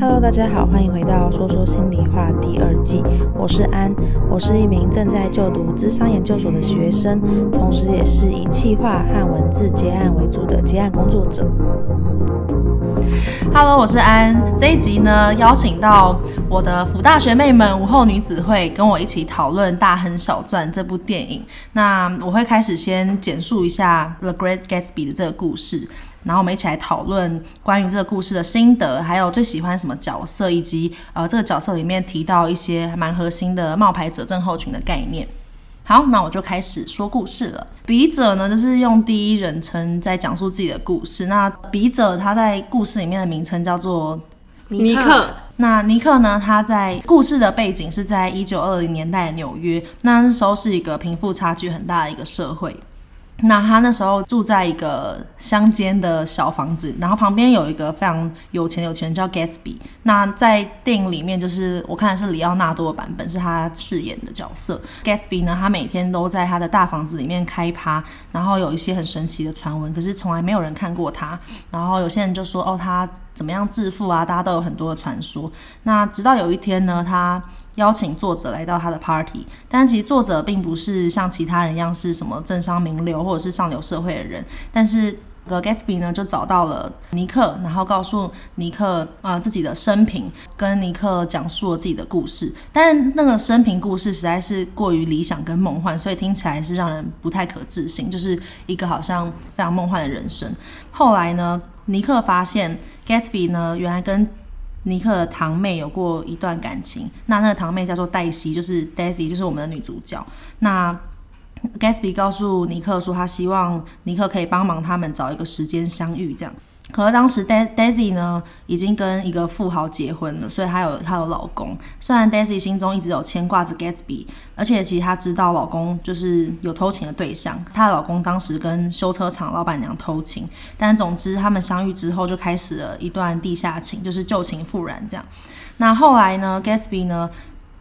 Hello，大家好，欢迎回到说说心里话第二季。我是安，我是一名正在就读智商研究所的学生，同时也是以气化和文字接案为主的接案工作者。Hello，我是安。这一集呢，邀请到我的辅大学妹们午后女子会跟我一起讨论《大亨小传》这部电影。那我会开始先简述一下《The Great Gatsby》的这个故事。然后我们一起来讨论关于这个故事的心得，还有最喜欢什么角色，以及呃这个角色里面提到一些蛮核心的冒牌者症候群的概念。好，那我就开始说故事了。笔者呢，就是用第一人称在讲述自己的故事。那笔者他在故事里面的名称叫做尼克。那尼克呢，他在故事的背景是在一九二零年代的纽约，那时候是一个贫富差距很大的一个社会。那他那时候住在一个乡间的小房子，然后旁边有一个非常有钱有钱人叫 Gatsby。那在电影里面，就是我看的是里奥纳多的版本，是他饰演的角色。Gatsby 呢，他每天都在他的大房子里面开趴，然后有一些很神奇的传闻，可是从来没有人看过他。然后有些人就说，哦，他怎么样致富啊？大家都有很多的传说。那直到有一天呢，他邀请作者来到他的 party，但其实作者并不是像其他人一样是什么政商名流或者是上流社会的人，但是 The Gatsby 呢就找到了尼克，然后告诉尼克啊、呃、自己的生平，跟尼克讲述了自己的故事，但那个生平故事实在是过于理想跟梦幻，所以听起来是让人不太可置信，就是一个好像非常梦幻的人生。后来呢，尼克发现 Gatsby 呢原来跟尼克的堂妹有过一段感情，那那个堂妹叫做黛西，就是 Daisy，就是我们的女主角。那 Gatsby 告诉尼克说，他希望尼克可以帮忙他们找一个时间相遇，这样。可是当时 Daisy 呢，已经跟一个富豪结婚了，所以她有她有老公。虽然 Daisy 心中一直有牵挂着 Gatsby，而且其实她知道老公就是有偷情的对象。她的老公当时跟修车厂老板娘偷情，但总之他们相遇之后就开始了一段地下情，就是旧情复燃这样。那后来呢，Gatsby 呢？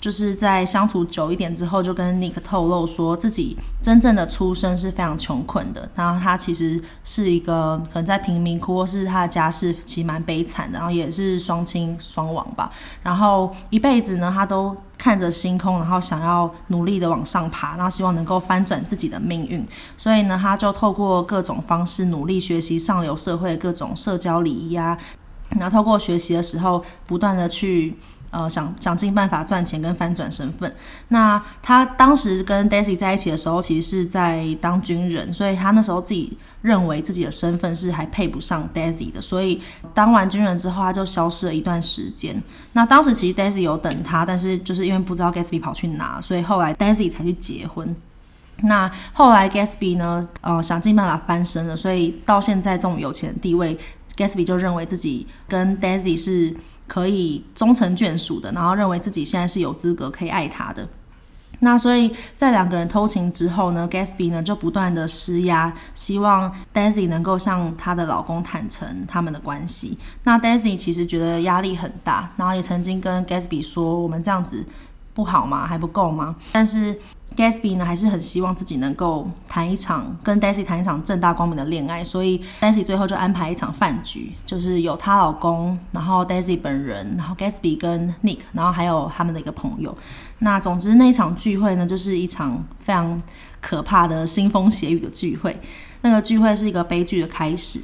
就是在相处久一点之后，就跟 Nick 透露说自己真正的出身是非常穷困的，然后他其实是一个可能在贫民窟，或是他的家世其实蛮悲惨的，然后也是双亲双亡吧，然后一辈子呢，他都看着星空，然后想要努力的往上爬，然后希望能够翻转自己的命运，所以呢，他就透过各种方式努力学习上流社会各种社交礼仪啊，然后透过学习的时候，不断的去。呃，想想尽办法赚钱跟翻转身份。那他当时跟 Daisy 在一起的时候，其实是在当军人，所以他那时候自己认为自己的身份是还配不上 Daisy 的，所以当完军人之后，他就消失了一段时间。那当时其实 Daisy 有等他，但是就是因为不知道 Gatsby 跑去哪，所以后来 Daisy 才去结婚。那后来 Gatsby 呢，呃，想尽办法翻身了，所以到现在这种有钱的地位，Gatsby 就认为自己跟 Daisy 是。可以终成眷属的，然后认为自己现在是有资格可以爱他的。那所以在两个人偷情之后呢，Gatsby 呢就不断的施压，希望 Daisy 能够向她的老公坦诚他们的关系。那 Daisy 其实觉得压力很大，然后也曾经跟 Gatsby 说：“我们这样子不好吗？还不够吗？”但是 Gatsby 呢，还是很希望自己能够谈一场跟 Daisy 谈一场正大光明的恋爱，所以 Daisy 最后就安排一场饭局，就是有她老公，然后 Daisy 本人，然后 Gatsby 跟 Nick，然后还有他们的一个朋友。那总之那一场聚会呢，就是一场非常可怕的腥风血雨的聚会。那个聚会是一个悲剧的开始。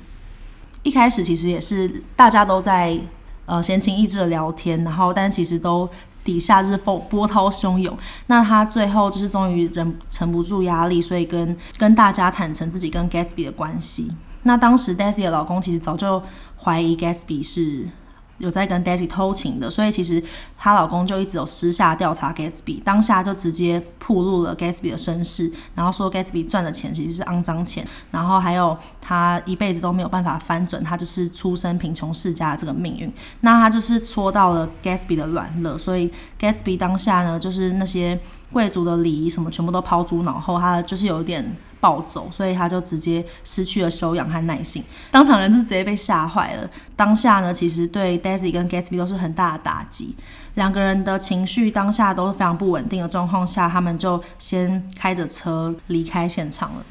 一开始其实也是大家都在呃闲情逸致的聊天，然后但其实都。底下就是风波涛汹涌，那他最后就是终于忍沉不住压力，所以跟跟大家坦诚自己跟 Gatsby 的关系。那当时 Daisy 的老公其实早就怀疑 Gatsby 是。有在跟 Daisy 偷情的，所以其实她老公就一直有私下调查 Gatsby，当下就直接曝露了 Gatsby 的身世，然后说 Gatsby 赚的钱其实是肮脏钱，然后还有他一辈子都没有办法翻转，他就是出身贫穷世家的这个命运。那他就是戳到了 Gatsby 的软肋，所以 Gatsby 当下呢，就是那些贵族的礼仪什么全部都抛诸脑后，他就是有点。暴走，所以他就直接失去了修养和耐性，当场人是直接被吓坏了。当下呢，其实对 Daisy 跟 Gatsby 都是很大的打击，两个人的情绪当下都是非常不稳定的状况下，他们就先开着车离开现场了。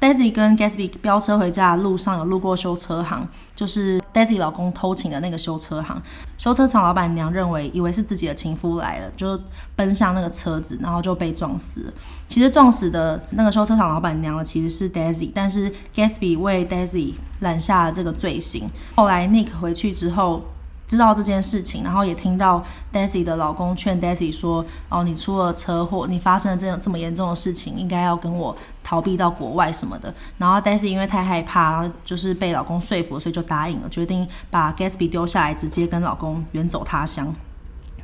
Daisy 跟 Gatsby 飙车回家的路上有路过修车行，就是 Daisy 老公偷情的那个修车行。修车厂老板娘认为以为是自己的情夫来了，就奔向那个车子，然后就被撞死了。其实撞死的那个修车厂老板娘呢，其实是 Daisy，但是 Gatsby 为 Daisy 揽下了这个罪行。后来 Nick 回去之后。知道这件事情，然后也听到 Daisy 的老公劝 Daisy 说：“哦，你出了车祸，你发生了这样这么严重的事情，应该要跟我逃避到国外什么的。”然后 Daisy 因为太害怕，就是被老公说服，所以就答应了，决定把 Gatsby 丢下来，直接跟老公远走他乡。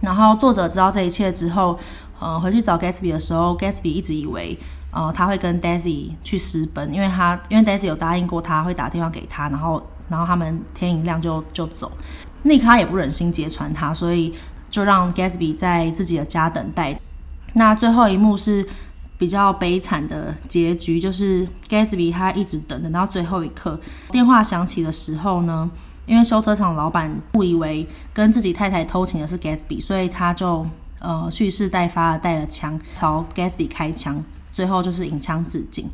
然后作者知道这一切之后，呃，回去找 Gatsby 的时候，Gatsby 一直以为，呃，他会跟 Daisy 去私奔，因为他因为 Daisy 有答应过他会打电话给他，然后然后他们天一亮就就走。Nick 他也不忍心揭穿他，所以就让 Gatsby 在自己的家等待。那最后一幕是比较悲惨的结局，就是 Gatsby 他一直等，等到最后一刻，电话响起的时候呢，因为修车厂老板误以为跟自己太太偷情的是 Gatsby，所以他就呃蓄势待发的带了枪朝 Gatsby 开枪，最后就是引枪自尽。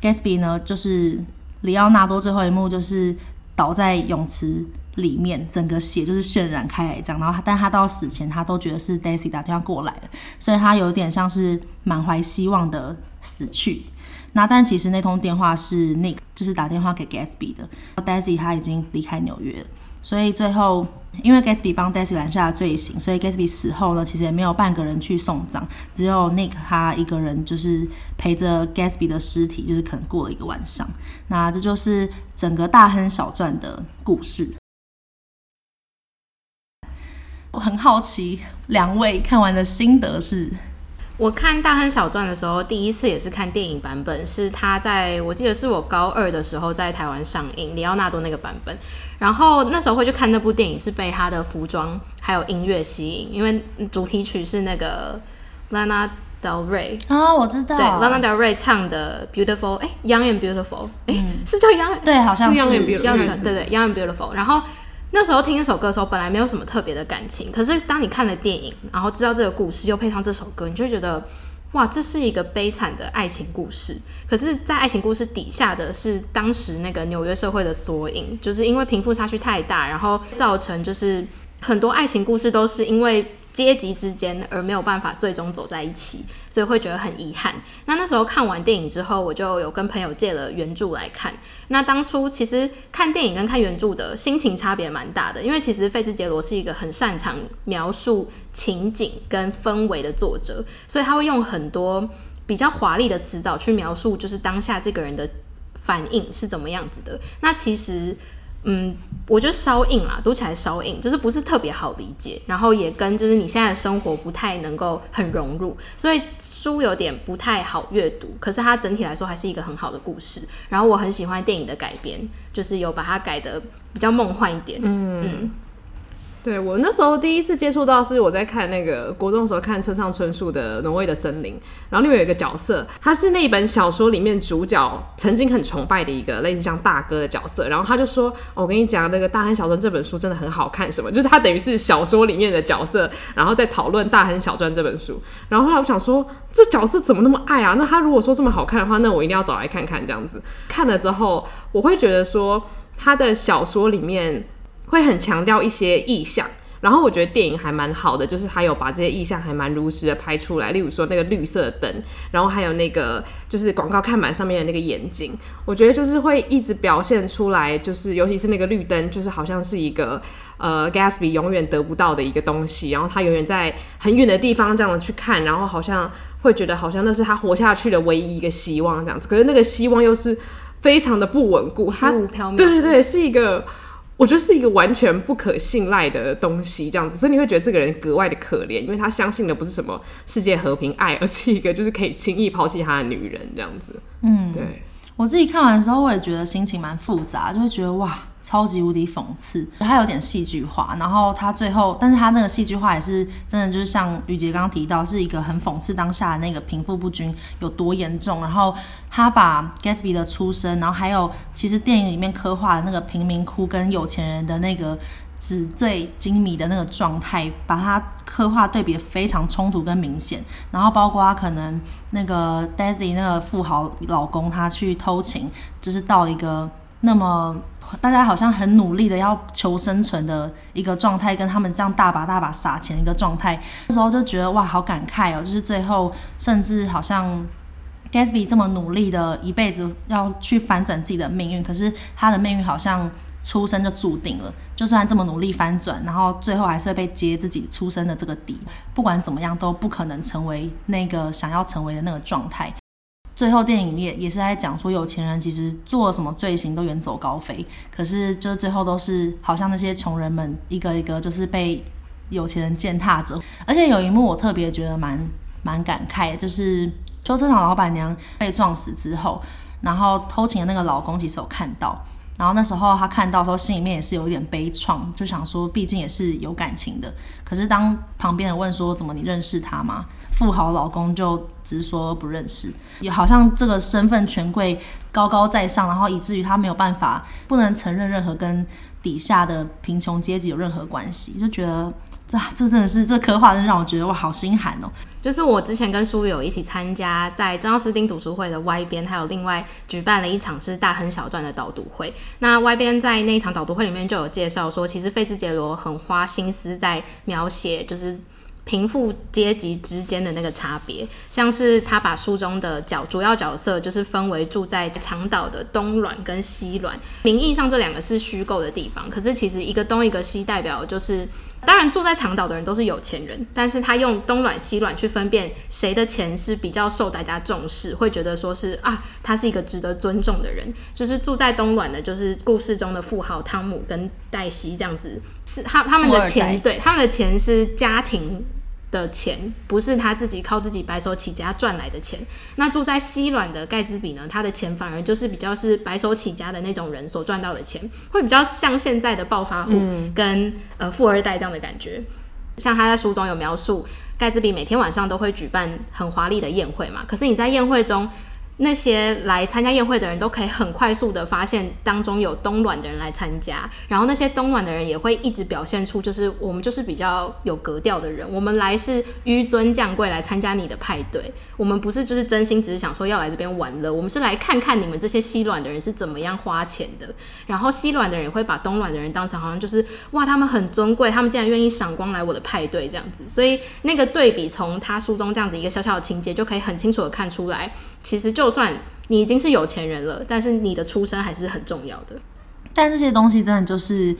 Gatsby 呢，就是里奥纳多最后一幕就是倒在泳池。里面整个血就是渲染开来这样，然后但他到死前他都觉得是 Daisy 打电话过来的，所以他有点像是满怀希望的死去。那但其实那通电话是 Nick 就是打电话给 Gatsby 的，Daisy 他已经离开纽约了，所以最后因为 Gatsby 帮 Daisy 揽下了罪行，所以 Gatsby 死后呢，其实也没有半个人去送葬，只有 Nick 他一个人就是陪着 Gatsby 的尸体，就是可能过了一个晚上。那这就是整个大亨小传的故事。我很好奇，两位看完的心得是？我看《大亨小传》的时候，第一次也是看电影版本，是他在我记得是我高二的时候在台湾上映，里奥纳多那个版本。然后那时候会去看那部电影，是被他的服装还有音乐吸引，因为主题曲是那个 Lana Del Rey 啊，我知道，对，Lana Del Rey 唱的 Beautiful，哎，Young and Beautiful，哎、嗯，是叫 Young，对，好像是，是 Young and Beautiful，对对，Young and Beautiful，然后。那时候听这首歌的时候，本来没有什么特别的感情，可是当你看了电影，然后知道这个故事，又配上这首歌，你就会觉得，哇，这是一个悲惨的爱情故事。可是，在爱情故事底下的是当时那个纽约社会的缩影，就是因为贫富差距太大，然后造成就是很多爱情故事都是因为。阶级之间而没有办法最终走在一起，所以会觉得很遗憾。那那时候看完电影之后，我就有跟朋友借了原著来看。那当初其实看电影跟看原著的心情差别蛮大的，因为其实费兹杰罗是一个很擅长描述情景跟氛围的作者，所以他会用很多比较华丽的词藻去描述，就是当下这个人的反应是怎么样子的。那其实。嗯，我觉得稍硬啦，读起来稍硬，就是不是特别好理解，然后也跟就是你现在的生活不太能够很融入，所以书有点不太好阅读。可是它整体来说还是一个很好的故事，然后我很喜欢电影的改编，就是有把它改的比较梦幻一点。嗯。嗯对，我那时候第一次接触到是我在看那个国中的时候看村上春树的《挪威的森林》，然后里面有一个角色，他是那一本小说里面主角曾经很崇拜的一个类似像大哥的角色，然后他就说：“、我跟你讲，那个《大亨小传》这本书真的很好看，什么？就是他等于是小说里面的角色，然后在讨论《大亨小传》这本书。然后后来我想说，这角色怎么那么爱啊？那他如果说这么好看的话，那我一定要找来看看这样子。看了之后，我会觉得说他的小说里面。会很强调一些意象，然后我觉得电影还蛮好的，就是他有把这些意象还蛮如实的拍出来。例如说那个绿色的灯，然后还有那个就是广告看板上面的那个眼睛，我觉得就是会一直表现出来，就是尤其是那个绿灯，就是好像是一个呃 Gatsby 永远得不到的一个东西，然后他永远在很远的地方这样的去看，然后好像会觉得好像那是他活下去的唯一一个希望这样子。可是那个希望又是非常的不稳固。对对对，是一个。我觉得是一个完全不可信赖的东西，这样子，所以你会觉得这个人格外的可怜，因为他相信的不是什么世界和平爱，而是一个就是可以轻易抛弃他的女人这样子。嗯，对。我自己看完的时候，我也觉得心情蛮复杂，就会觉得哇，超级无敌讽刺，它有点戏剧化。然后他最后，但是他那个戏剧化也是真的，就是像雨杰刚刚提到，是一个很讽刺当下的那个贫富不均有多严重。然后他把 Gatsby 的出身，然后还有其实电影里面刻画的那个贫民窟跟有钱人的那个。纸醉金迷的那个状态，把它刻画对比非常冲突跟明显，然后包括可能那个 Daisy 那个富豪老公他去偷情，就是到一个那么大家好像很努力的要求生存的一个状态，跟他们这样大把大把撒钱的一个状态，那时候就觉得哇，好感慨哦，就是最后甚至好像 Gatsby 这么努力的一辈子要去反转自己的命运，可是他的命运好像。出生就注定了，就算这么努力翻转，然后最后还是会被揭自己出生的这个底。不管怎么样，都不可能成为那个想要成为的那个状态。最后电影里面也是在讲说，有钱人其实做什么罪行都远走高飞，可是就最后都是好像那些穷人们一个一个就是被有钱人践踏着。而且有一幕我特别觉得蛮蛮感慨，就是修车厂老板娘被撞死之后，然后偷情的那个老公其实有看到。然后那时候他看到时候，心里面也是有一点悲怆，就想说，毕竟也是有感情的。可是当旁边人问说，怎么你认识他吗？富豪老公就直说不认识，也好像这个身份权贵高高在上，然后以至于他没有办法，不能承认任何跟底下的贫穷阶级有任何关系，就觉得。这这真的是这刻画，真让我觉得哇，好心寒哦！就是我之前跟书友一起参加在珍奥斯汀读书会的 Y 边，还有另外举办了一场是大亨小传的导读会。那 Y 边在那一场导读会里面就有介绍说，其实费兹杰罗很花心思在描写，就是。贫富阶级之间的那个差别，像是他把书中的角主要角色就是分为住在长岛的东卵跟西卵，名义上这两个是虚构的地方，可是其实一个东一个西代表就是，当然住在长岛的人都是有钱人，但是他用东卵西卵去分辨谁的钱是比较受大家重视，会觉得说是啊，他是一个值得尊重的人，就是住在东卵的，就是故事中的富豪汤姆跟黛西这样子，是他他们的钱，对，他们的钱是家庭。的钱不是他自己靠自己白手起家赚来的钱。那住在西卵的盖茨比呢？他的钱反而就是比较是白手起家的那种人所赚到的钱，会比较像现在的暴发户跟、嗯、呃富二代这样的感觉。像他在书中有描述，盖茨比每天晚上都会举办很华丽的宴会嘛。可是你在宴会中。那些来参加宴会的人都可以很快速的发现当中有东卵的人来参加，然后那些东卵的人也会一直表现出就是我们就是比较有格调的人，我们来是纡尊降贵来参加你的派对，我们不是就是真心只是想说要来这边玩乐，我们是来看看你们这些西卵的人是怎么样花钱的，然后西卵的人也会把东卵的人当成好像就是哇他们很尊贵，他们竟然愿意赏光来我的派对这样子，所以那个对比从他书中这样子一个小小的情节就可以很清楚的看出来。其实，就算你已经是有钱人了，但是你的出身还是很重要的。但这些东西真的就是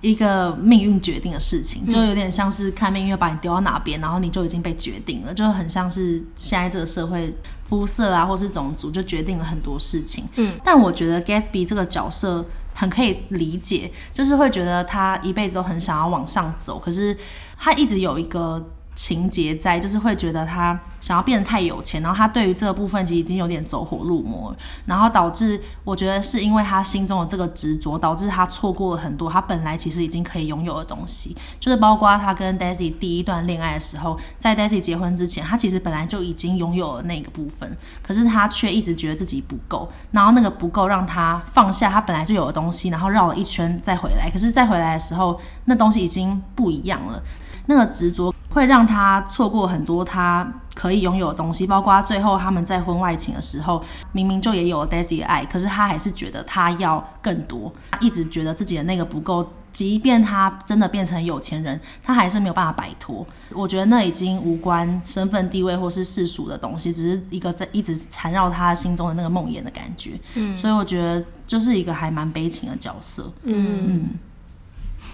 一个命运决定的事情，就有点像是看命运把你丢到哪边，然后你就已经被决定了，就很像是现在这个社会肤色啊，或是种族就决定了很多事情。嗯，但我觉得 Gatsby 这个角色很可以理解，就是会觉得他一辈子都很想要往上走，可是他一直有一个。情节在，就是会觉得他想要变得太有钱，然后他对于这个部分其实已经有点走火入魔，然后导致我觉得是因为他心中的这个执着，导致他错过了很多他本来其实已经可以拥有的东西，就是包括他跟 Daisy 第一段恋爱的时候，在 Daisy 结婚之前，他其实本来就已经拥有了那个部分，可是他却一直觉得自己不够，然后那个不够让他放下他本来就有的东西，然后绕了一圈再回来，可是再回来的时候，那东西已经不一样了。那个执着会让他错过很多他可以拥有的东西，包括最后他们在婚外情的时候，明明就也有了 Daisy 的爱，可是他还是觉得他要更多，他一直觉得自己的那个不够，即便他真的变成有钱人，他还是没有办法摆脱。我觉得那已经无关身份地位或是世俗的东西，只是一个在一直缠绕他心中的那个梦魇的感觉。嗯，所以我觉得就是一个还蛮悲情的角色。嗯嗯，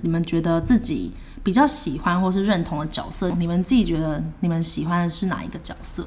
你们觉得自己比较喜欢或是认同的角色，你们自己觉得你们喜欢的是哪一个角色？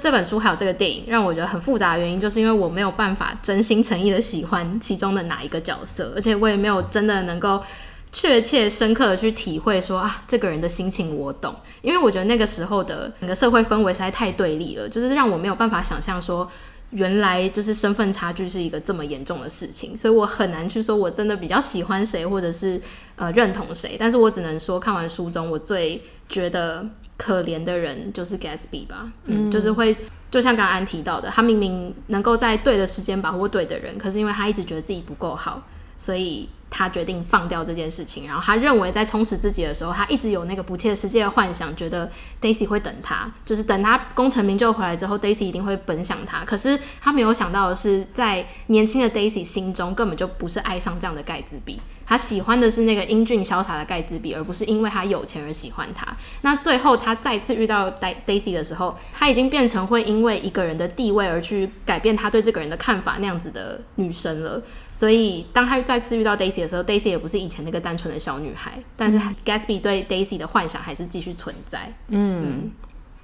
这本书还有这个电影让我觉得很复杂的原因，就是因为我没有办法真心诚意的喜欢其中的哪一个角色，而且我也没有真的能够确切深刻的去体会说啊，这个人的心情我懂，因为我觉得那个时候的整个社会氛围实在太对立了，就是让我没有办法想象说。原来就是身份差距是一个这么严重的事情，所以我很难去说我真的比较喜欢谁，或者是呃认同谁。但是我只能说，看完书中，我最觉得可怜的人就是 Gatsby 吧。嗯，嗯，就是会就像刚刚安提到的，他明明能够在对的时间把握对的人，可是因为他一直觉得自己不够好，所以。他决定放掉这件事情，然后他认为在充实自己的时候，他一直有那个不切实际的幻想，觉得 Daisy 会等他，就是等他功成名就回来之后，Daisy 一定会奔向他。可是他没有想到的是，在年轻的 Daisy 心中根本就不是爱上这样的盖茨比。他喜欢的是那个英俊潇洒的盖茨比，而不是因为他有钱而喜欢他。那最后他再次遇到 Daisy 的时候，他已经变成会因为一个人的地位而去改变他对这个人的看法那样子的女生了。所以当他再次遇到 Daisy 的时候，Daisy 也不是以前那个单纯的小女孩，但是 Gatsby 对 Daisy 的幻想还是继续存在。嗯，嗯，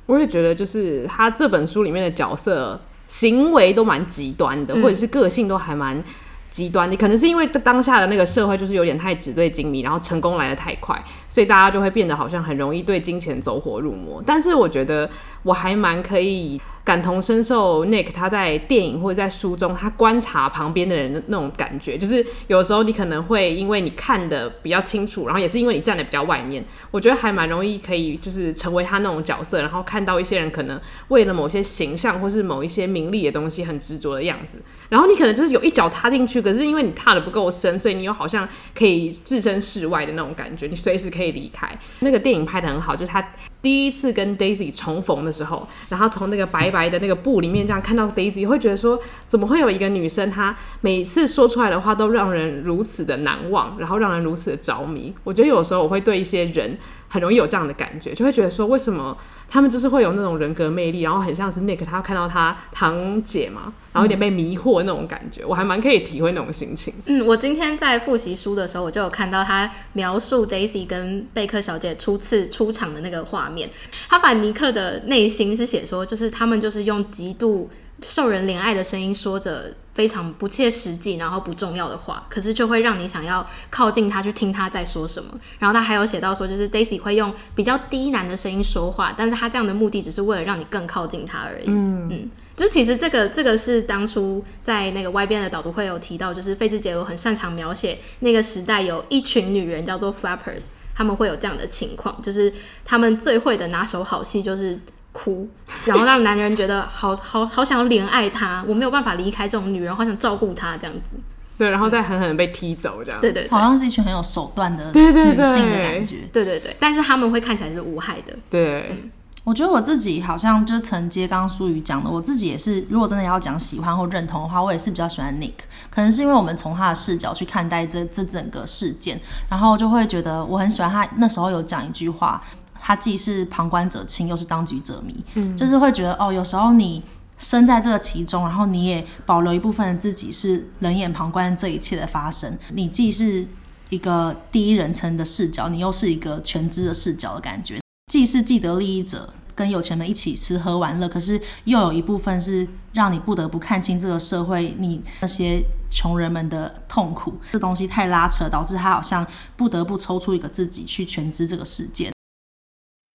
我也觉得就是他这本书里面的角色行为都蛮极端的，嗯，或者是个性都还蛮。极端，你可能是因为当下的那个社会就是有点太纸醉金迷，然后成功来得太快，所以大家就会变得好像很容易对金钱走火入魔。但是我觉得我还蛮可以。感同身受，Nick 他在电影或者在书中，他观察旁边的人的那种感觉，就是有时候你可能会因为你看的比较清楚，然后也是因为你站的比较外面，我觉得还蛮容易可以就是成为他那种角色，然后看到一些人可能为了某些形象或是某一些名利的东西很执着的样子，然后你可能就是有一脚踏进去，可是因为你踏的不够深，所以你又好像可以置身事外的那种感觉，你随时可以离开。那个电影拍的很好，就是他第一次跟 Daisy 重逢的时候，然后从那个白白。的那个布里面，这样看到 Daisy，会觉得说，怎么会有一个女生，她每次说出来的话都让人如此的难忘，然后让人如此的着迷。我觉得有时候我会对一些人很容易有这样的感觉，就会觉得说，为什么他们就是会有那种人格魅力，然后很像是 Nick，他看到他堂姐嘛，然后有点被迷惑那种感觉，我还蛮可以体会那种心情。嗯，我今天在复习书的时候，我就有看到他描述 Daisy 跟贝克小姐初次出场的那个画面。他把尼克的内心是写说，就是他们就是用极度受人怜爱的声音说着非常不切实际，然后不重要的话，可是就会让你想要靠近他去听他在说什么。然后他还有写到说，就是 Daisy 会用比较低喃的声音说话，但是他这样的目的只是为了让你更靠近他而已。嗯嗯，就其实这个这个是当初在那个 Y 边的导读会有提到，就是费兹杰罗很擅长描写那个时代有一群女人叫做 flappers，他们会有这样的情况，就是他们最会的拿手好戏就是。哭，然后让男人觉得 好好好想要怜爱她，我没有办法离开这种女人，好想照顾她这样子。对，然后再狠狠的被踢走这样。对对，对，好像是一群很有手段的女性的感觉。对对对，但是他们会看起来是无害的。对，嗯，我觉得我自己好像就是承接刚刚苏宇讲的，我自己也是，如果真的要讲喜欢或认同的话，我也是比较喜欢 Nick。可能是因为我们从他的视角去看待这这整个事件，然后就会觉得我很喜欢他那时候有讲一句话。他既是旁观者清，又是当局者迷，嗯，就是会觉得哦，有时候你身在这个其中，然后你也保留一部分的自己是冷眼旁观这一切的发生。你既是一个第一人称的视角，你又是一个全知的视角的感觉。既是既得利益者，跟有钱人一起吃喝玩乐，可是又有一部分是让你不得不看清这个社会，你那些穷人们的痛苦。这东西太拉扯，导致他好像不得不抽出一个自己去全知这个世界。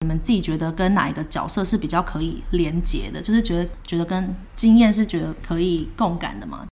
你们自己觉得跟哪一个角色是比较可以连接的？就是觉得觉得跟经验是觉得可以共感的吗？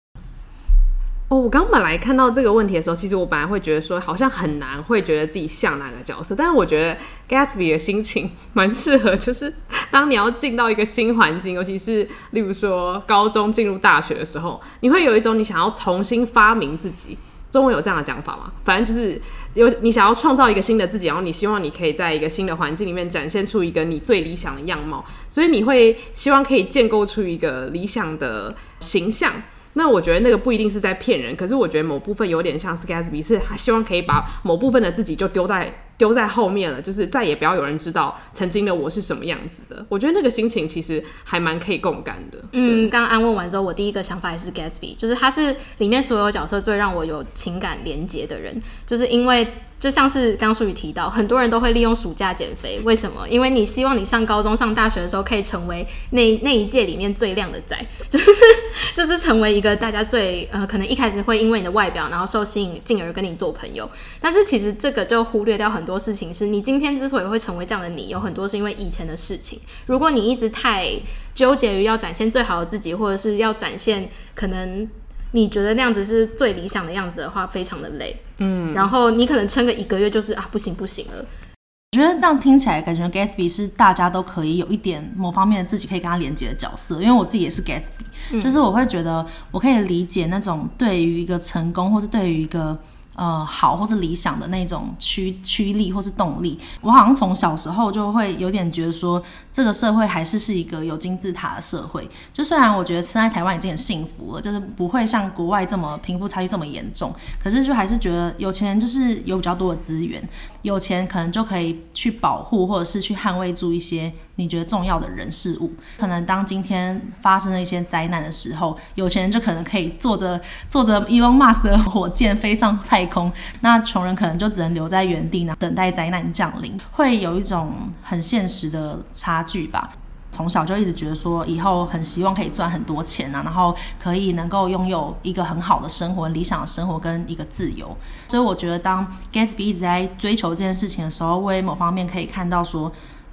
哦，我刚本来看到这个问题的时候，其实我本来会觉得说好像很难会觉得自己像哪个角色，但是我觉得 Gatsby 的心情蛮适合，就是当你要进到一个新环境，尤其是例如说高中进入大学的时候，你会有一种你想要重新发明自己。中文有这样的讲法吗？反正就是有你想要创造一个新的自己，然后你希望你可以在一个新的环境里面展现出一个你最理想的样貌，所以你会希望可以建构出一个理想的形象。那我觉得那个不一定是在骗人，可是我觉得某部分有点像是 Gatsby，是他希望可以把某部分的自己就丢在丢在后面了，就是再也不要有人知道曾经的我是什么样子的。我觉得那个心情其实还蛮可以共感的。嗯，刚刚安问完之后，我第一个想法也是 Gatsby，就是他是里面所有角色最让我有情感连结的人，就是因为就像是刚淑宇提到，很多人都会利用暑假减肥，为什么？因为你希望你上高中、上大学的时候可以成为那那一届里面最靓的仔，就是就是成为一个大家最呃可能一开始会因为你的外表然后受吸引，进而跟你做朋友。但是其实这个就忽略掉很多事情，是你今天之所以会成为这样的你，有很多是因为以前的事情。如果你一直太纠结于要展现最好的自己，或者是要展现可能。你觉得那样子是最理想的样子的话，非常的累，嗯，然后你可能撑个一个月就是啊，不行不行了。我觉得这样听起来，感觉 Gatsby 是大家都可以有一点某方面的自己可以跟他连接的角色，因为我自己也是 Gatsby，嗯，就是我会觉得我可以理解那种对于一个成功，或是对于一个。呃，好，或是理想的那种驱驱力，或是动力，我好像从小时候就会有点觉得说，这个社会还是是一个有金字塔的社会。就虽然我觉得现在台湾已经很幸福了，就是不会像国外这么贫富差距这么严重，可是就还是觉得有钱人就是有比较多的资源，有钱可能就可以去保护或者是去捍卫住一些。你觉得重要的人事物，可能当今天发生了一些灾难的时候，有钱人就可能可以坐着坐着 Elon Musk 的火箭飞上太空，那穷人可能就只能留在原地呢，等待灾难降临，会有一种很现实的差距吧。从小就一直觉得说，以后很希望可以赚很多钱啊，然后可以能够拥有一个很好的生活、理想的生活跟一个自由。所以我觉得，当 Gatsby 一直在追求这件事情的时候，我也某方面可以看到说。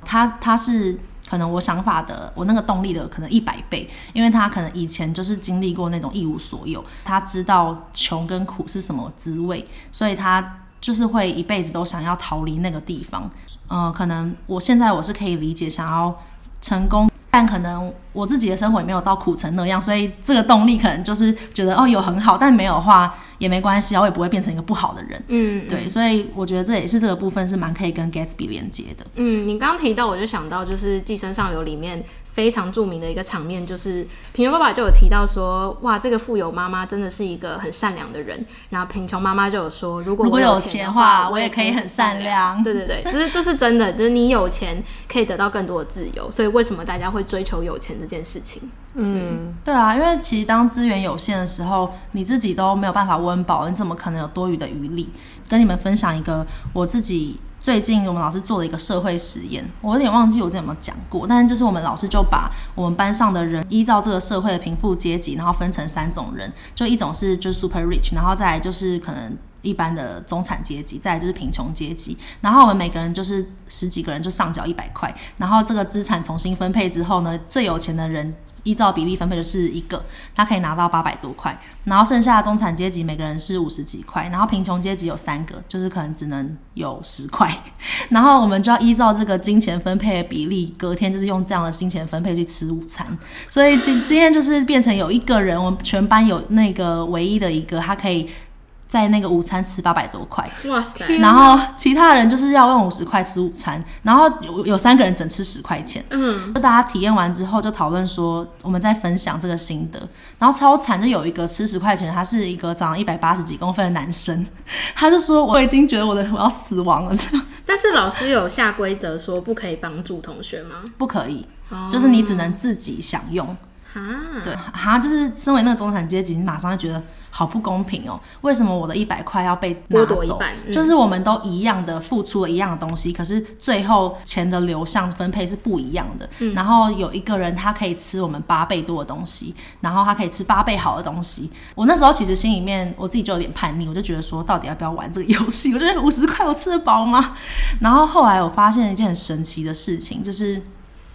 他他是可能我想法的，我那个动力的可能一百倍，因为他可能以前就是经历过那种一无所有，他知道穷跟苦是什么滋味，所以他就是会一辈子都想要逃离那个地方。嗯、可能我现在我是可以理解想要成功。但可能我自己的生活也没有到苦成那样，所以这个动力可能就是觉得哦，有很好，但没有的话也没关系，我也不会变成一个不好的人。嗯，对，所以我觉得这也是这个部分是蛮可以跟 Gatsby 连接的。嗯，你刚刚提到，我就想到就是《寄生上流》里面。非常著名的一个场面，就是贫穷爸爸就有提到说，哇，这个富有妈妈真的是一个很善良的人。然后贫穷妈妈就有说，如果我有钱的话，我也可以很善良。对对对，这是这是真的，就是你有钱可以得到更多的自由。所以为什么大家会追求有钱这件事情？嗯，对啊，因为其实当资源有限的时候，你自己都没有办法温饱，你怎么可能有多余的余力？跟你们分享一个我自己。最近我们老师做了一个社会实验，我有点忘记我之前有没有讲过，但是就是我们老师就把我们班上的人依照这个社会的贫富阶级，然后分成三种人，就一种是就是 super rich，然后再来就是可能一般的中产阶级，再来就是贫穷阶级，然后我们每个人就是十几个人就上缴一百块，然后这个资产重新分配之后呢，最有钱的人。依照比例分配的是一个，他可以拿到八百多块，然后剩下的中产阶级每个人是五十几块，然后贫穷阶级有三个，就是可能只能有十块，然后我们就要依照这个金钱分配的比例，隔天就是用这样的金钱分配去吃午餐，所以今今天就是变成有一个人，我们全班有那个唯一的一个，他可以。在那个午餐吃八百多块，哇塞！然后其他人就是要用五十块吃午餐，然后有有三个人整吃十块钱。嗯，就大家体验完之后就讨论说，我们在分享这个心得。然后超惨，就有一个吃十块钱，他是一个长了一百八十几公分的男生，他就说我已经觉得我的我要死亡了。但是老师有下规则说不可以帮助同学吗？不可以，就是你只能自己享用。啊，对，哈，就是身为那个中产阶级，你马上就觉得。好不公平哦！为什么我的一百块要被拿走？嗯、就是我们都一样的付出了一样的东西，可是最后钱的流向分配是不一样的。嗯、然后有一个人他可以吃我们八倍多的东西，然后他可以吃八倍好的东西。我那时候其实心里面我自己就有点叛逆，我就觉得说，到底要不要玩这个游戏？我觉得五十块我吃得饱吗？然后后来我发现一件很神奇的事情，就是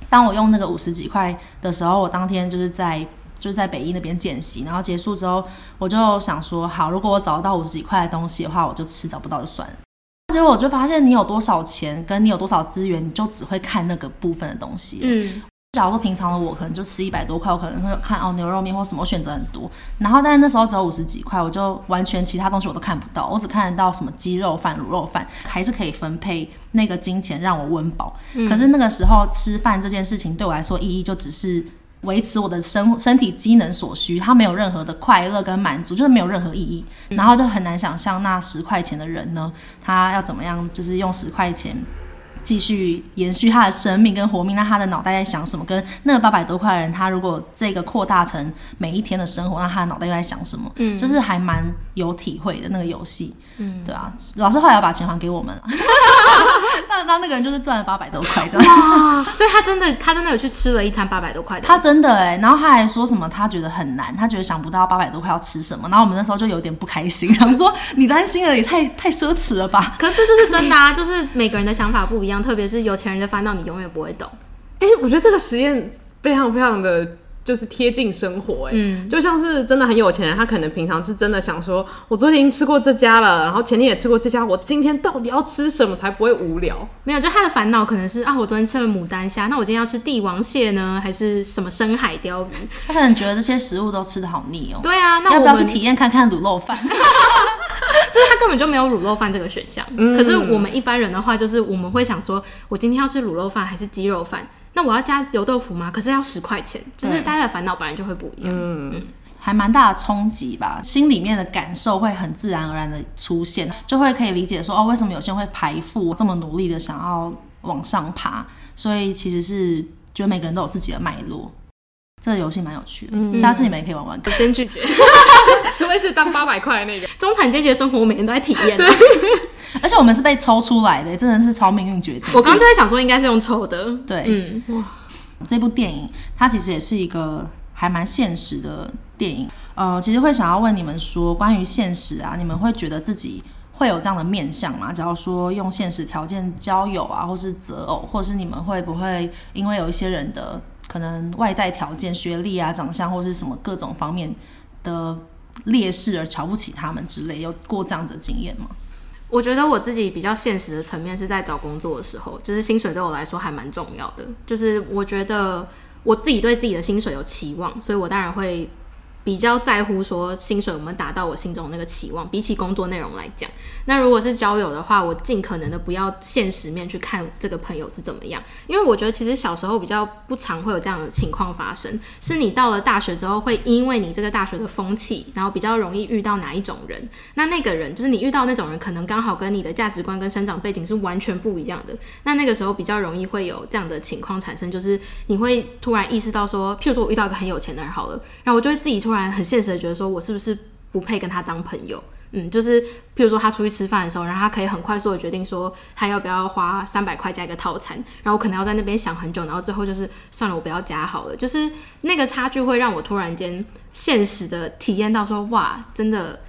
当我用那个五十几块的时候，我当天就是在。就是在北医那边见习，然后结束之后，我就想说，好，如果我找到五十几块的东西的话，我就吃；找不到就算了。结果我就发现，你有多少钱，跟你有多少资源，你就只会看那个部分的东西。嗯，假如说平常的我可能就吃一百多块，我可能会看哦牛肉面或什么，我选择很多。然后，但是那时候只有五十几块，我就完全其他东西我都看不到，我只看得到什么鸡肉饭、卤肉饭，还是可以分配那个金钱让我温饱。嗯，可是那个时候吃饭这件事情对我来说意义就只是。维持我的身身体机能所需，它没有任何的快乐跟满足，就是没有任何意义。然后就很难想象那十块钱的人呢，他要怎么样，就是用十块钱继续延续他的生命跟活命。那他的脑袋在想什么？跟那个八百多块的人，他如果这个扩大成每一天的生活，那他的脑袋又在想什么？嗯，就是还蛮有体会的那个游戏。嗯，对啊，老师后来要把钱还给我们了，那那那个人就是赚了八百多块，这样哇，所以他真的他真的有去吃了一餐八百多块的，他真的哎，然后他还说什么他觉得很难，他觉得想不到八百多块要吃什么，然后我们那时候就有点不开心，想说你担心了也太太奢侈了吧？可是这就是真的啊，就是每个人的想法不一样，特别是有钱人的烦恼，你永远不会懂。哎、欸，我觉得这个实验非常非常的。就是贴近生活，哎，嗯，就像是真的很有钱人，他可能平常是真的想说，我昨天已经吃过这家了，然后前天也吃过这家，我今天到底要吃什么才不会无聊？没有，就他的烦恼可能是啊，我昨天吃了牡丹虾，那我今天要吃帝王蟹呢，还是什么深海鲷鱼？他可能觉得这些食物都吃的好腻哦。对啊，那我要不要去体验看看卤肉饭？就是他根本就没有卤肉饭这个选项。嗯，可是我们一般人的话，就是我们会想说，我今天要吃卤肉饭还是鸡肉饭？那我要加油豆腐吗？可是要十块钱，就是大家的烦恼本来就会不一样，嗯，嗯还蛮大的冲击吧，心里面的感受会很自然而然的出现，就会可以理解说哦，为什么有些人会排富，这么努力的想要往上爬，所以其实是觉得每个人都有自己的脉络。这个游戏蛮有趣的，嗯、下次你们也可以玩玩。我先拒绝，除非是当八百块那个中产阶级的生活，我每天都在体验。对，而且我们是被抽出来的，真的是超命运决定。我刚刚就在想说，应该是用抽的。对，嗯，哇，这部电影它其实也是一个还蛮现实的电影。呃，其实会想要问你们说，关于现实啊，你们会觉得自己会有这样的面相吗？假如说用现实条件交友啊，或是择偶，或是你们会不会因为有一些人的可能外在条件、学历啊、长相或是什么各种方面的劣势而瞧不起他们之类，有过这样子的经验吗？我觉得我自己比较现实的层面是在找工作的时候，就是薪水对我来说还蛮重要的。就是我觉得我自己对自己的薪水有期望，所以我当然会。比较在乎说薪水有没有达到我心中那个期望，比起工作内容来讲，那如果是交友的话，我尽可能的不要现实面去看这个朋友是怎么样，因为我觉得其实小时候比较不常会有这样的情况发生，是你到了大学之后，会因为你这个大学的风气，然后比较容易遇到哪一种人，那那个人就是你遇到那种人，可能刚好跟你的价值观跟生长背景是完全不一样的，那那个时候比较容易会有这样的情况产生，就是你会突然意识到说，譬如说我遇到一个很有钱的人好了，然后我就会自己突然。很现实的觉得说，我是不是不配跟他当朋友？嗯，就是譬如说他出去吃饭的时候，然后他可以很快速的决定说他要不要花三百块加一个套餐，然后我可能要在那边想很久，然后最后就是算了，我不要加好了。就是那个差距会让我突然间现实的体验到说，哇，真的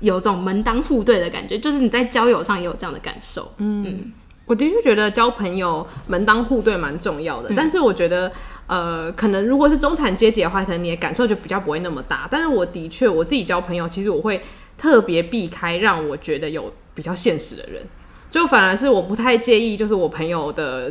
有这种门当户对的感觉，就是你在交友上也有这样的感受。嗯，嗯我的确觉得交朋友门当户对蛮重要的，嗯、但是我觉得。呃，可能如果是中产阶级的话，可能你的感受就比较不会那么大。但是我的确，我自己交朋友，其实我会特别避开让我觉得有比较现实的人，就反而是我不太介意，就是我朋友的，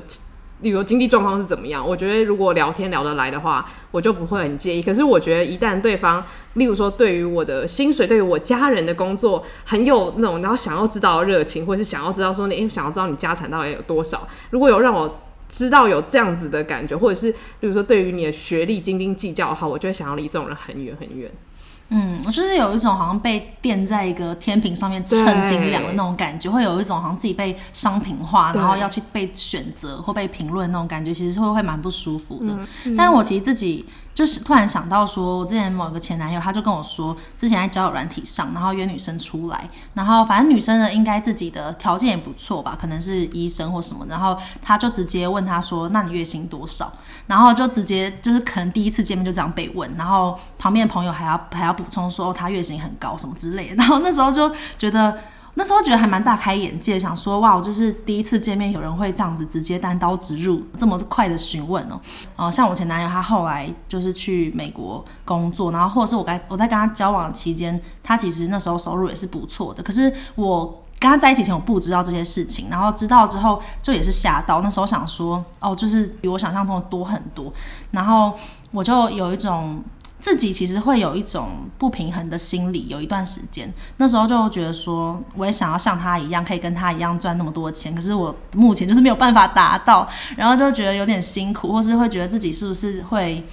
比如经济状况是怎么样。我觉得如果聊天聊得来的话，我就不会很介意。可是我觉得一旦对方，例如说对于我的薪水，对于我家人的工作，很有那种然后想要知道热情，或是想要知道说你想要知道你家产到底有多少，如果有让我。知道有这样子的感觉，或者是比如说对于你的学历斤斤计较的话，我就会想要离这种人很远很远。嗯，我就是有一种好像被垫在一个天平上面称斤两的那种感觉，会有一种好像自己被商品化，然后要去被选择或被评论那种感觉，其实会会蛮不舒服的。嗯嗯、但我其实自己。就是突然想到说，我之前某个前男友，他就跟我说，之前在交友软体上，然后约女生出来，然后反正女生呢，应该自己的条件也不错吧，可能是医生或什么，然后他就直接问他说，那你月薪多少？然后就直接就是可能第一次见面就这样被问，然后旁边的朋友还要还要补充说，哦，他月薪很高什么之类的，然后那时候就觉得。那时候觉得还蛮大开眼界，想说哇，我就是第一次见面，有人会这样子直接单刀直入，这么快的询问哦。呃，像我前男友，他后来就是去美国工作，然后或者是我跟我在跟他交往期间，他其实那时候收入也是不错的。可是我跟他在一起前，我不知道这些事情，然后知道之后就也是吓到。那时候想说，哦，就是比我想象中的多很多，然后我就有一种。自己其实会有一种不平衡的心理，有一段时间，那时候就觉得说，我也想要像他一样，可以跟他一样赚那么多钱，可是我目前就是没有办法达到，然后就觉得有点辛苦，或是会觉得自己是不是会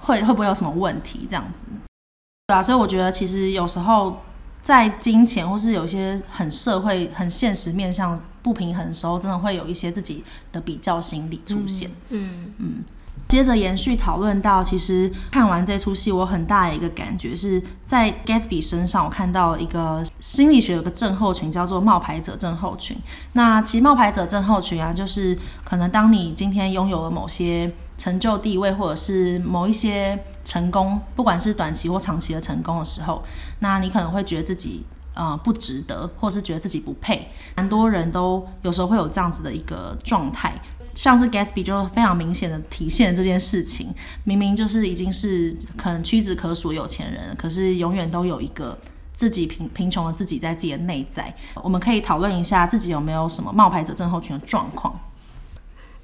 会会不会有什么问题这样子，对啊，所以我觉得其实有时候在金钱或是有一些很社会、很现实面向不平衡的时候，真的会有一些自己的比较心理出现，嗯嗯。嗯接着延续讨论到，其实看完这出戏，我很大的一个感觉是在 Gatsby 身上，我看到一个心理学有个症候群，叫做冒牌者症候群。那其实冒牌者症候群啊，就是可能当你今天拥有了某些成就、地位，或者是某一些成功，不管是短期或长期的成功的时候，那你可能会觉得自己呃不值得，或是觉得自己不配。蛮多人都有时候会有这样子的一个状态。像是 Gatsby 就非常明显的体现了这件事情，明明就是已经是可能屈指可数有钱人，可是永远都有一个自己贫贫穷的自己在自己的内在。我们可以讨论一下自己有没有什么冒牌者症候群的状况。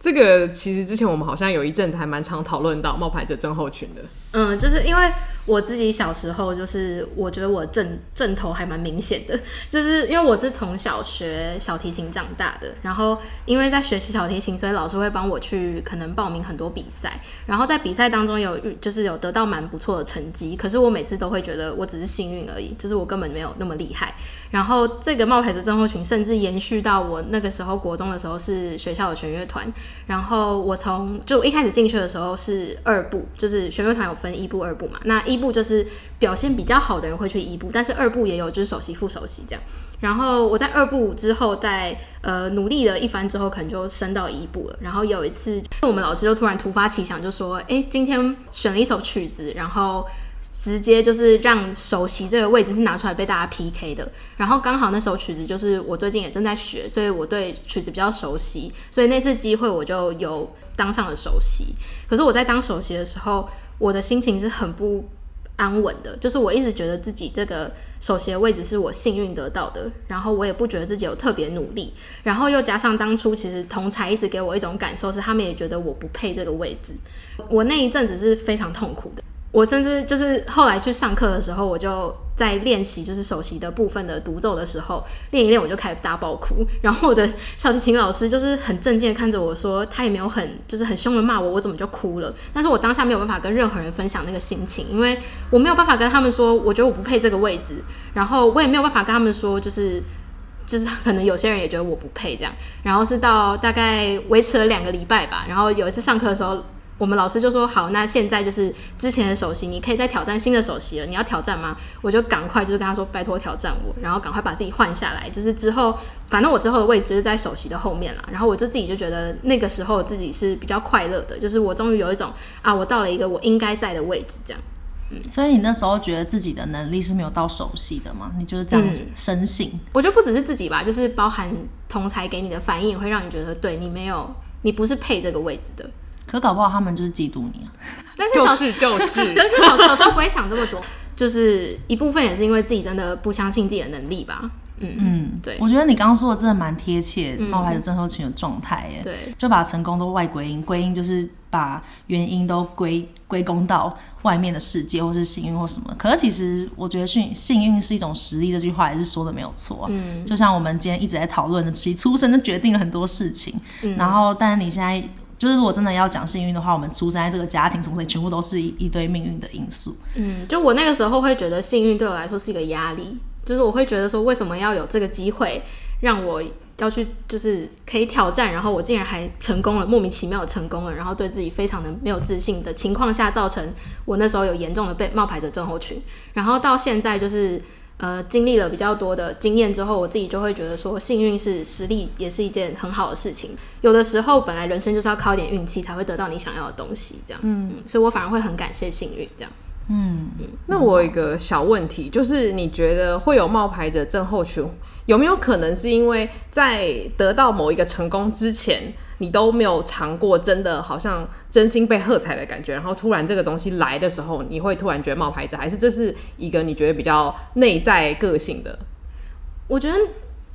这个其实之前我们好像有一阵子还蛮常讨论到冒牌者症候群的。嗯，就是因为我自己小时候，就是我觉得我症症头还蛮明显的，就是因为我是从小学小提琴长大的，然后因为在学习小提琴，所以老师会帮我去可能报名很多比赛，然后在比赛当中有就是有得到蛮不错的成绩，可是我每次都会觉得我只是幸运而已，就是我根本没有那么厉害。然后这个冒牌者症候群甚至延续到我那个时候国中的时候是学校的弦乐团，然后我从就一开始进去的时候是二部，就是弦乐团有分一部二部嘛，那一部就是表现比较好的人会去一部，但是二部也有就是首席副首席这样。然后我在二部之后在呃努力了一番之后，可能就升到一部了。然后有一次我们老师就突然突发奇想，就说：“哎，今天选了一首曲子，然后。”直接就是让首席这个位置是拿出来被大家 PK 的，然后刚好那首曲子就是我最近也正在学，所以我对曲子比较熟悉，所以那次机会我就有当上了首席。可是我在当首席的时候，我的心情是很不安稳的，就是我一直觉得自己这个首席的位置是我幸运得到的，然后我也不觉得自己有特别努力，然后又加上当初其实同才一直给我一种感受是他们也觉得我不配这个位置，我那一阵子是非常痛苦的。我甚至就是后来去上课的时候，我就在练习就是首席的部分的独奏的时候，练一练我就开始大爆哭。然后我的小提琴老师就是很正经的看着我说，他也没有很就是很凶的骂我，我怎么就哭了？但是我当下没有办法跟任何人分享那个心情，因为我没有办法跟他们说，我觉得我不配这个位置。然后我也没有办法跟他们说，就是就是 可能有些人也觉得我不配这样。然后是到大概维持了两个礼拜吧，然后有一次上课的时候。我们老师就说：“好，那现在就是之前的首席，你可以再挑战新的首席了。你要挑战吗？”我就赶快就是跟他说：“拜托挑战我。”然后赶快把自己换下来，就是之后反正我之后的位置是在首席的后面啦。然后我就自己就觉得那个时候自己是比较快乐的，就是我终于有一种啊，我到了一个我应该在的位置这样。嗯，所以你那时候觉得自己的能力是没有到首席的吗？你就是这样子深信？嗯，我觉得不只是自己吧，就是包含同才给你的反应，也会让你觉得对你没有，你不是配这个位置的。可搞不好他们就是嫉妒你啊！但是小就是就是，可是小小时候不会想这么多，就是一部分也是因为自己真的不相信自己的能力吧。嗯嗯，对，我觉得你刚刚说的真的蛮贴切，冒牌的症候群的状态耶。对，就把成功都外归因，归因就是把原因都归归功到外面的世界，或是幸运或什么。可是其实我觉得幸幸运是一种实力，这句话也是说的没有错。嗯，就像我们今天一直在讨论的，其实出生就决定了很多事情。嗯，然后但是你现在。就是如果真的要讲幸运的话，我们出生在这个家庭什么的，全部都是一一堆命运的因素。嗯，就我那个时候会觉得幸运对我来说是一个压力，就是我会觉得说，为什么要有这个机会让我要去，就是可以挑战，然后我竟然还成功了，莫名其妙成功了，然后对自己非常的没有自信的情况下，造成我那时候有严重的被冒牌者症候群，然后到现在就是。呃，经历了比较多的经验之后，我自己就会觉得说，幸运是实力，也是一件很好的事情。有的时候，本来人生就是要靠一点运气才会得到你想要的东西，这样。嗯，嗯，所以我反而会很感谢幸运，这样。嗯嗯。那我有一个小问题，就是你觉得会有冒牌者症候群，有没有可能是因为在得到某一个成功之前，你都没有尝过真的好像真心被喝彩的感觉，然后突然这个东西来的时候，你会突然觉得冒牌者，还是这是一个你觉得比较内在个性的？我觉得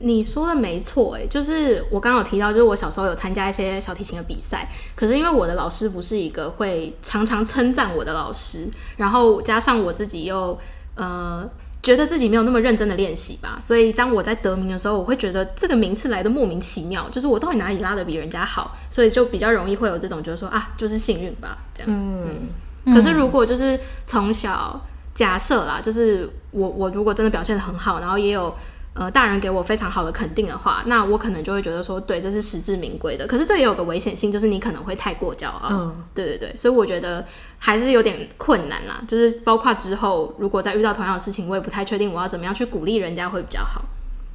你说的没错，哎，就是我刚刚有提到，就是我小时候有参加一些小提琴的比赛，可是因为我的老师不是一个会常常称赞我的老师，然后加上我自己又呃。觉得自己没有那么认真的练习吧，所以当我在得名的时候，我会觉得这个名次来的莫名其妙，就是我到底哪里拉的比人家好，所以就比较容易会有这种觉得说啊，就是幸运吧，这样。嗯，嗯。可是如果就是从小假设啦，就是我我如果真的表现的很好，然后也有呃，大人给我非常好的肯定的话，那我可能就会觉得说，对，这是实至名归的。可是这也有个危险性，就是你可能会太过骄傲。嗯，对对对，所以我觉得还是有点困难啦。就是包括之后，如果再遇到同样的事情，我也不太确定我要怎么样去鼓励人家会比较好。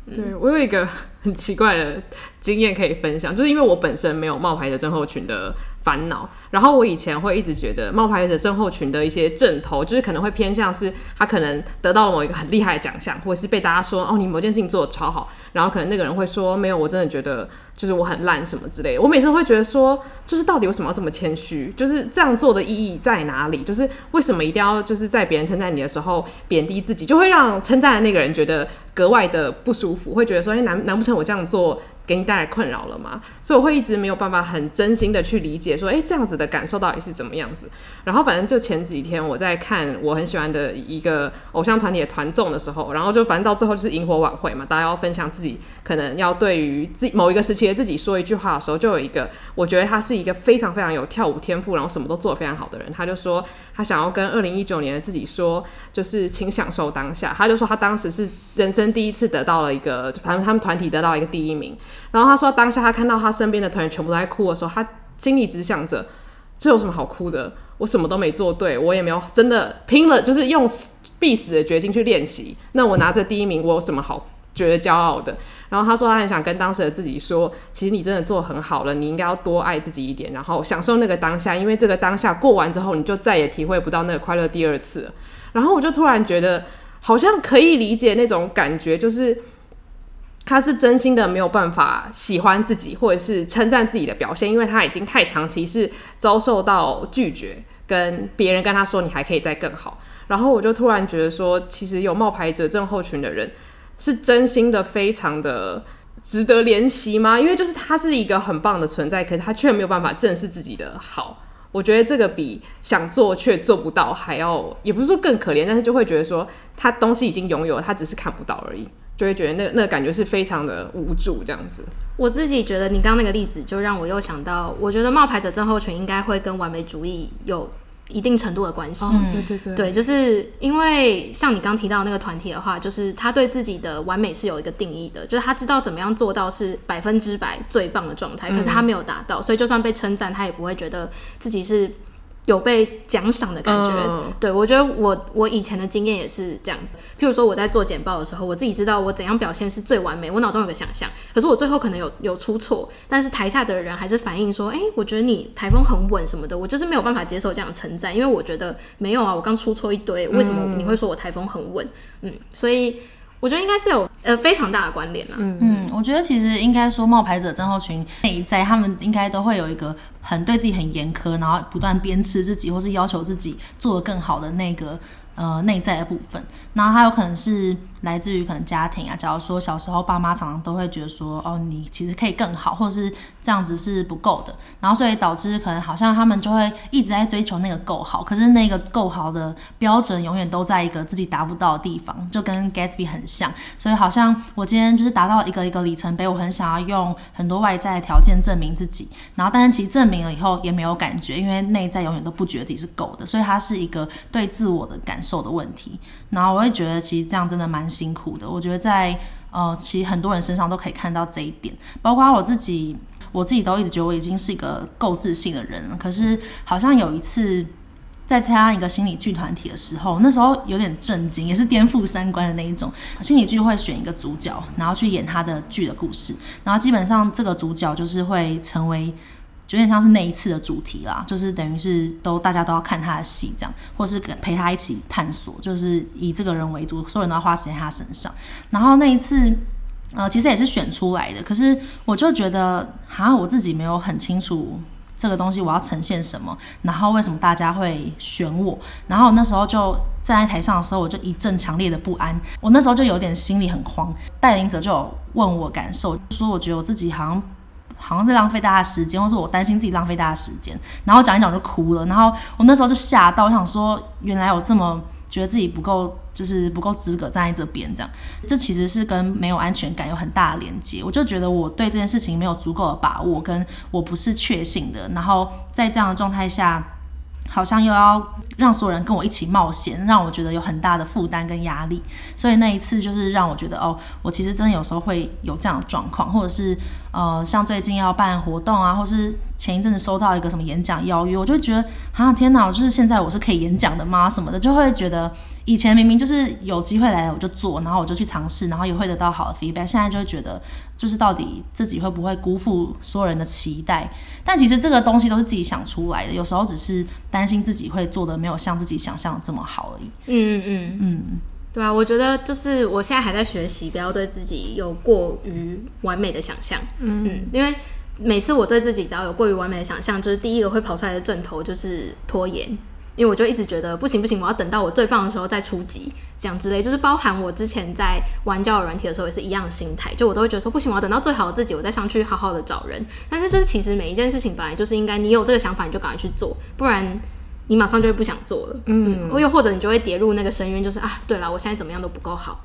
嗯、对，我有一个很奇怪的经验可以分享，就是因为我本身没有冒牌的症候群的烦恼。然后我以前会一直觉得冒牌者症候群的一些症头，就是可能会偏向是他可能得到了某一个很厉害的奖项，或者是被大家说哦，你某件事情做得超好，然后可能那个人会说没有，我真的觉得就是我很烂什么之类的。我每次都会觉得说，就是到底为什么要这么谦虚？就是这样做的意义在哪里？就是为什么一定要就是在别人称赞你的时候贬低自己，就会让称赞的那个人觉得格外的不舒服，会觉得说，哎，难难不成我这样做给你带来困扰了吗？所以我会一直没有办法很真心的去理解说，哎，这样子的感受到底是怎么样子？然后反正就前几天我在看我很喜欢的一个偶像团体的团综的时候，然后就反正到最后就是萤火晚会嘛，大家要分享自己可能要对于自某一个时期的自己说一句话的时候，就有一个我觉得他是一个非常非常有跳舞天赋，然后什么都做得非常好的人，他就说他想要跟二零一九年的自己说，就是请享受当下。他就说他当时是人生第一次得到了一个，反正他们团体得到一个第一名。然后他说，当下他看到他身边的团员全部都在哭的时候，他心里只想着，这有什么好哭的？我什么都没做对，我也没有真的拼了，就是用必死的决心去练习。那我拿着第一名，我有什么好觉得骄傲的？然后他说，他很想跟当时的自己说，其实你真的做很好了，你应该要多爱自己一点，然后享受那个当下，因为这个当下过完之后，你就再也体会不到那个快乐第二次。然后我就突然觉得，好像可以理解那种感觉，就是。他是真心的没有办法喜欢自己，或者是称赞自己的表现，因为他已经太长期是遭受到拒绝，跟别人跟他说你还可以再更好。然后我就突然觉得说，其实有冒牌者症候群的人是真心的非常的值得怜惜吗？因为就是他是一个很棒的存在，可是他却没有办法正视自己的好。我觉得这个比想做却做不到还要，也不是说更可怜，但是就会觉得说他东西已经拥有，他只是看不到而已。就会觉得那那感觉是非常的无助这样子。我自己觉得你刚刚那个例子就让我又想到，我觉得冒牌者症候群应该会跟完美主义有一定程度的关系。哦，对对对，对，就是因为像你刚提到那个团体的话，就是他对自己的完美是有一个定义的，就是他知道怎么样做到是百分之百最棒的状态，可是他没有达到，所以就算被称赞，他也不会觉得自己是。有被奖赏的感觉，嗯、对，我觉得我我以前的经验也是这样子。譬如说我在做简报的时候，我自己知道我怎样表现是最完美，我脑中有个想象，可是我最后可能有有出错，但是台下的人还是反映说，哎、欸，我觉得你台风很稳什么的，我就是没有办法接受这样的称赞，因为我觉得没有啊，我刚出错一堆，为什么你会说我台风很稳？嗯，所以。我觉得应该是有呃非常大的关联啦。嗯嗯，我觉得其实应该说冒牌者症候群内在，他们应该都会有一个很对自己很严苛，然后不断鞭笞自己，或是要求自己做的更好的那个呃内在的部分。然后还有可能是。来自于可能家庭啊，假如说小时候爸妈常常都会觉得说，哦，你其实可以更好，或者是这样子是不够的，然后所以导致可能好像他们就会一直在追求那个够好，可是那个够好的标准永远都在一个自己达不到的地方，就跟 Gatsby 很像，所以好像我今天就是达到一个一个里程碑，我很想要用很多外在的条件证明自己，然后但是其实证明了以后也没有感觉，因为内在永远都不觉得自己是够的，所以它是一个对自我的感受的问题，然后我会觉得其实这样真的蛮。辛苦的，我觉得在呃，其实很多人身上都可以看到这一点，包括我自己，我自己都一直觉得我已经是一个够自信的人了。可是好像有一次在参加一个心理剧团体的时候，那时候有点震惊，也是颠覆三观的那一种。心理剧会选一个主角，然后去演他的剧的故事，然后基本上这个主角就是会成为。有点像是那一次的主题啦，就是等于是都大家都要看他的戏这样，或是陪他一起探索，就是以这个人为主，所有人都要花时间在他身上。然后那一次，呃，其实也是选出来的，可是我就觉得好像我自己没有很清楚这个东西我要呈现什么，然后为什么大家会选我。然后那时候就站在台上的时候，我就一阵强烈的不安，我那时候就有点心里很慌。带领者就有问我感受，说我觉得我自己好像。好像是浪费大家时间，或是我担心自己浪费大家时间，然后讲一讲就哭了。然后我那时候就吓到，我想说，原来我这么觉得自己不够，就是不够资格站在这边，这样，这其实是跟没有安全感有很大的连接。我就觉得我对这件事情没有足够的把握，跟我不是确信的。然后在这样的状态下，好像又要让所有人跟我一起冒险，让我觉得有很大的负担跟压力。所以那一次就是让我觉得，哦，我其实真的有时候会有这样的状况，或者是呃，像最近要办活动啊，或是前一阵子收到一个什么演讲邀约，我就觉得，啊，天哪，就是现在我是可以演讲的吗？什么的，就会觉得。以前明明就是有机会来了我就做，然后我就去尝试，然后也会得到好的 feedback。现在就会觉得，就是到底自己会不会辜负所有人的期待？但其实这个东西都是自己想出来的，有时候只是担心自己会做的没有像自己想象的这么好而已。嗯嗯嗯，对啊，我觉得就是我现在还在学习，不要对自己有过于完美的想象。嗯嗯，因为每次我对自己只要有过于完美的想象，就是第一个会跑出来的症头就是拖延。因为我就一直觉得不行不行，我要等到我最棒的时候再出击，这样之类，就是包含我之前在玩交友软体的时候也是一样的心态，就我都会觉得说不行，我要等到最好的自己，我再上去好好的找人。但是就是其实每一件事情本来就是应该你有这个想法你就赶快去做，不然你马上就会不想做了。嗯，又或者你就会跌入那个深渊，就是啊，对了，我现在怎么样都不够好。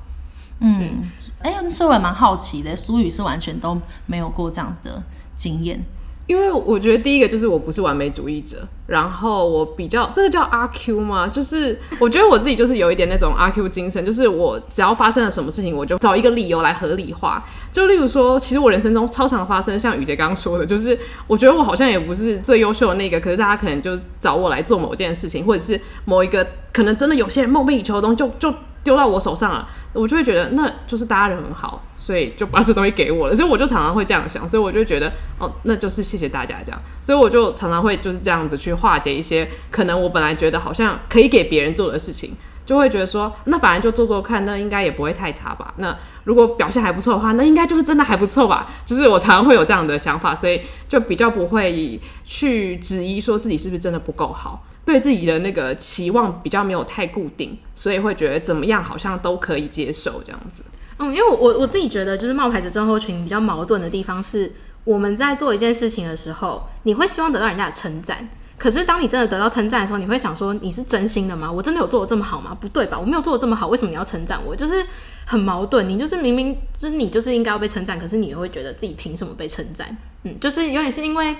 嗯，哎、欸，所以我也蛮好奇的，苏雨是完全都没有过这样子的经验。因为我觉得第一个就是我不是完美主义者，然后我比较这个叫阿 Q 吗？就是我觉得我自己就是有一点那种阿 Q 精神，就是我只要发生了什么事情，我就找一个理由来合理化。就例如说，其实我人生中超常发生，像雨杰刚刚说的，就是我觉得我好像也不是最优秀的那个，可是大家可能就找我来做某件事情，或者是某一个可能真的有些人梦寐以求的东西，就就丢到我手上了，我就会觉得那就是大家人很好。所以就把这东西给我了，所以我就常常会这样想，所以我就觉得哦，那就是谢谢大家这样，所以我就常常会就是这样子去化解一些可能我本来觉得好像可以给别人做的事情，就会觉得说那反正就做做看，那应该也不会太差吧。那如果表现还不错的话，那应该就是真的还不错吧。就是我常常会有这样的想法，所以就比较不会去质疑说自己是不是真的不够好，对自己的那个期望比较没有太固定，所以会觉得怎么样好像都可以接受这样子。嗯，因为我我自己觉得，就是冒牌者症候群比较矛盾的地方是，我们在做一件事情的时候，你会希望得到人家的称赞，可是当你真的得到称赞的时候，你会想说，你是真心的吗？我真的有做的这么好吗？不对吧？我没有做的这么好，为什么你要称赞我？就是很矛盾，你就是明明就是你就是应该要被称赞，可是你又会觉得自己凭什么被称赞？嗯，就是有点是因为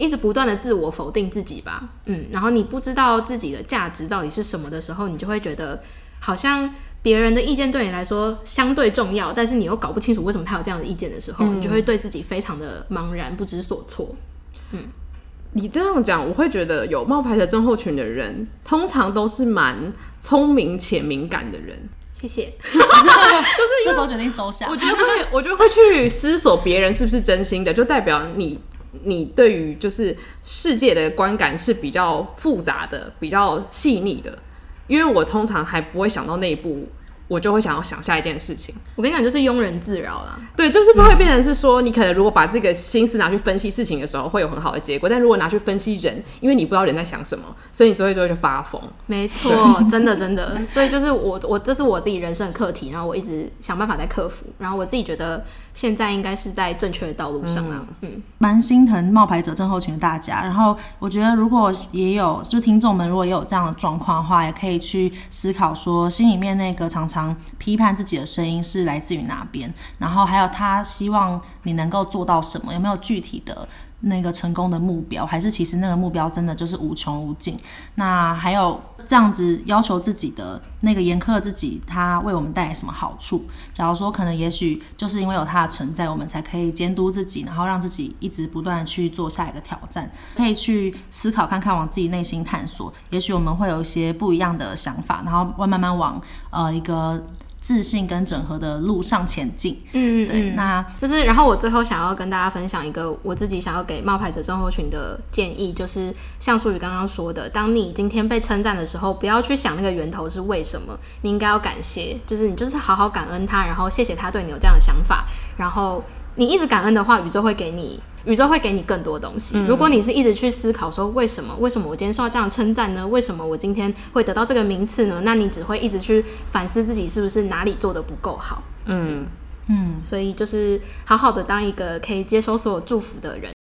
一直不断的自我否定自己吧，嗯，然后你不知道自己的价值到底是什么的时候，你就会觉得好像。别人的意见对你来说相对重要，但是你又搞不清楚为什么他有这样的意见的时候，嗯、你就会对自己非常的茫然不知所措。嗯，你这样讲，我会觉得有冒牌的症候群的人，通常都是蛮聪明且敏感的人。谢谢，就 是这时候决定收下。我觉得会，我觉得会去思索别人是不是真心的，就代表你，你对于就是世界的观感是比较复杂的，比较细腻的。因为我通常还不会想到那一步，我就会想要想下一件事情。我跟你讲，就是庸人自扰啦。对，就是不会变成是说，你可能如果把这个心思拿去分析事情的时候，会有很好的结果。但如果拿去分析人，因为你不知道人在想什么，所以你就会就会就发疯。没错，真的真的。所以就是我我这是我自己人生的课题，然后我一直想办法在克服。然后我自己觉得。现在应该是在正确的道路上了，嗯，蛮、嗯、心疼冒牌者症候群的大家。然后我觉得，如果也有就听众们，如果也有这样的状况的话，也可以去思考说，心里面那个常常批判自己的声音是来自于哪边，然后还有他希望你能够做到什么，有没有具体的？那个成功的目标，还是其实那个目标真的就是无穷无尽。那还有这样子要求自己的那个严苛自己，他为我们带来什么好处？假如说可能，也许就是因为有他的存在，我们才可以监督自己，然后让自己一直不断去做下一个挑战，可以去思考看看，往自己内心探索。也许我们会有一些不一样的想法，然后会慢慢往呃一个。自信跟整合的路上前进，嗯，对，那就是，然后我最后想要跟大家分享一个我自己想要给冒牌者症候群的建议，就是像淑宇刚刚说的，当你今天被称赞的时候，不要去想那个源头是为什么，你应该要感谢，就是你就是好好感恩他，然后谢谢他对你有这样的想法，然后你一直感恩的话，宇宙会给你。宇宙会给你更多东西。如果你是一直去思考说，为什么，为什么我今天受到这样称赞呢？为什么我今天会得到这个名次呢？那你只会一直去反思自己是不是哪里做的不够好。嗯嗯，所以就是好好的当一个可以接收所有祝福的人。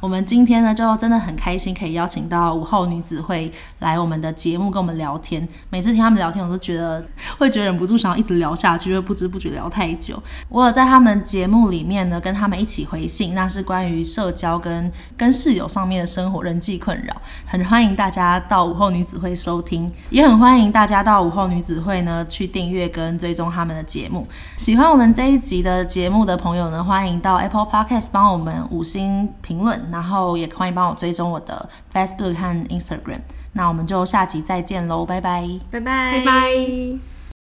我们今天呢，就真的很开心，可以邀请到午后女子会来我们的节目跟我们聊天。每次听他们聊天，我都觉得 会觉得忍不住想要一直聊下去，因为不知不觉聊太久。我有在他们节目里面呢，跟他们一起回信，那是关于社交跟跟室友上面的生活人际困扰。很欢迎大家到午后女子会收听，也很欢迎大家到午后女子会呢去订阅跟追踪他们的节目。喜欢我们这一集的节目的朋友呢，欢迎到 Apple Podcast 帮我们五星评论。然后也欢迎帮我追踪我的 Facebook 和 Instagram，那我们就下集再见喽，拜拜，拜拜，拜拜。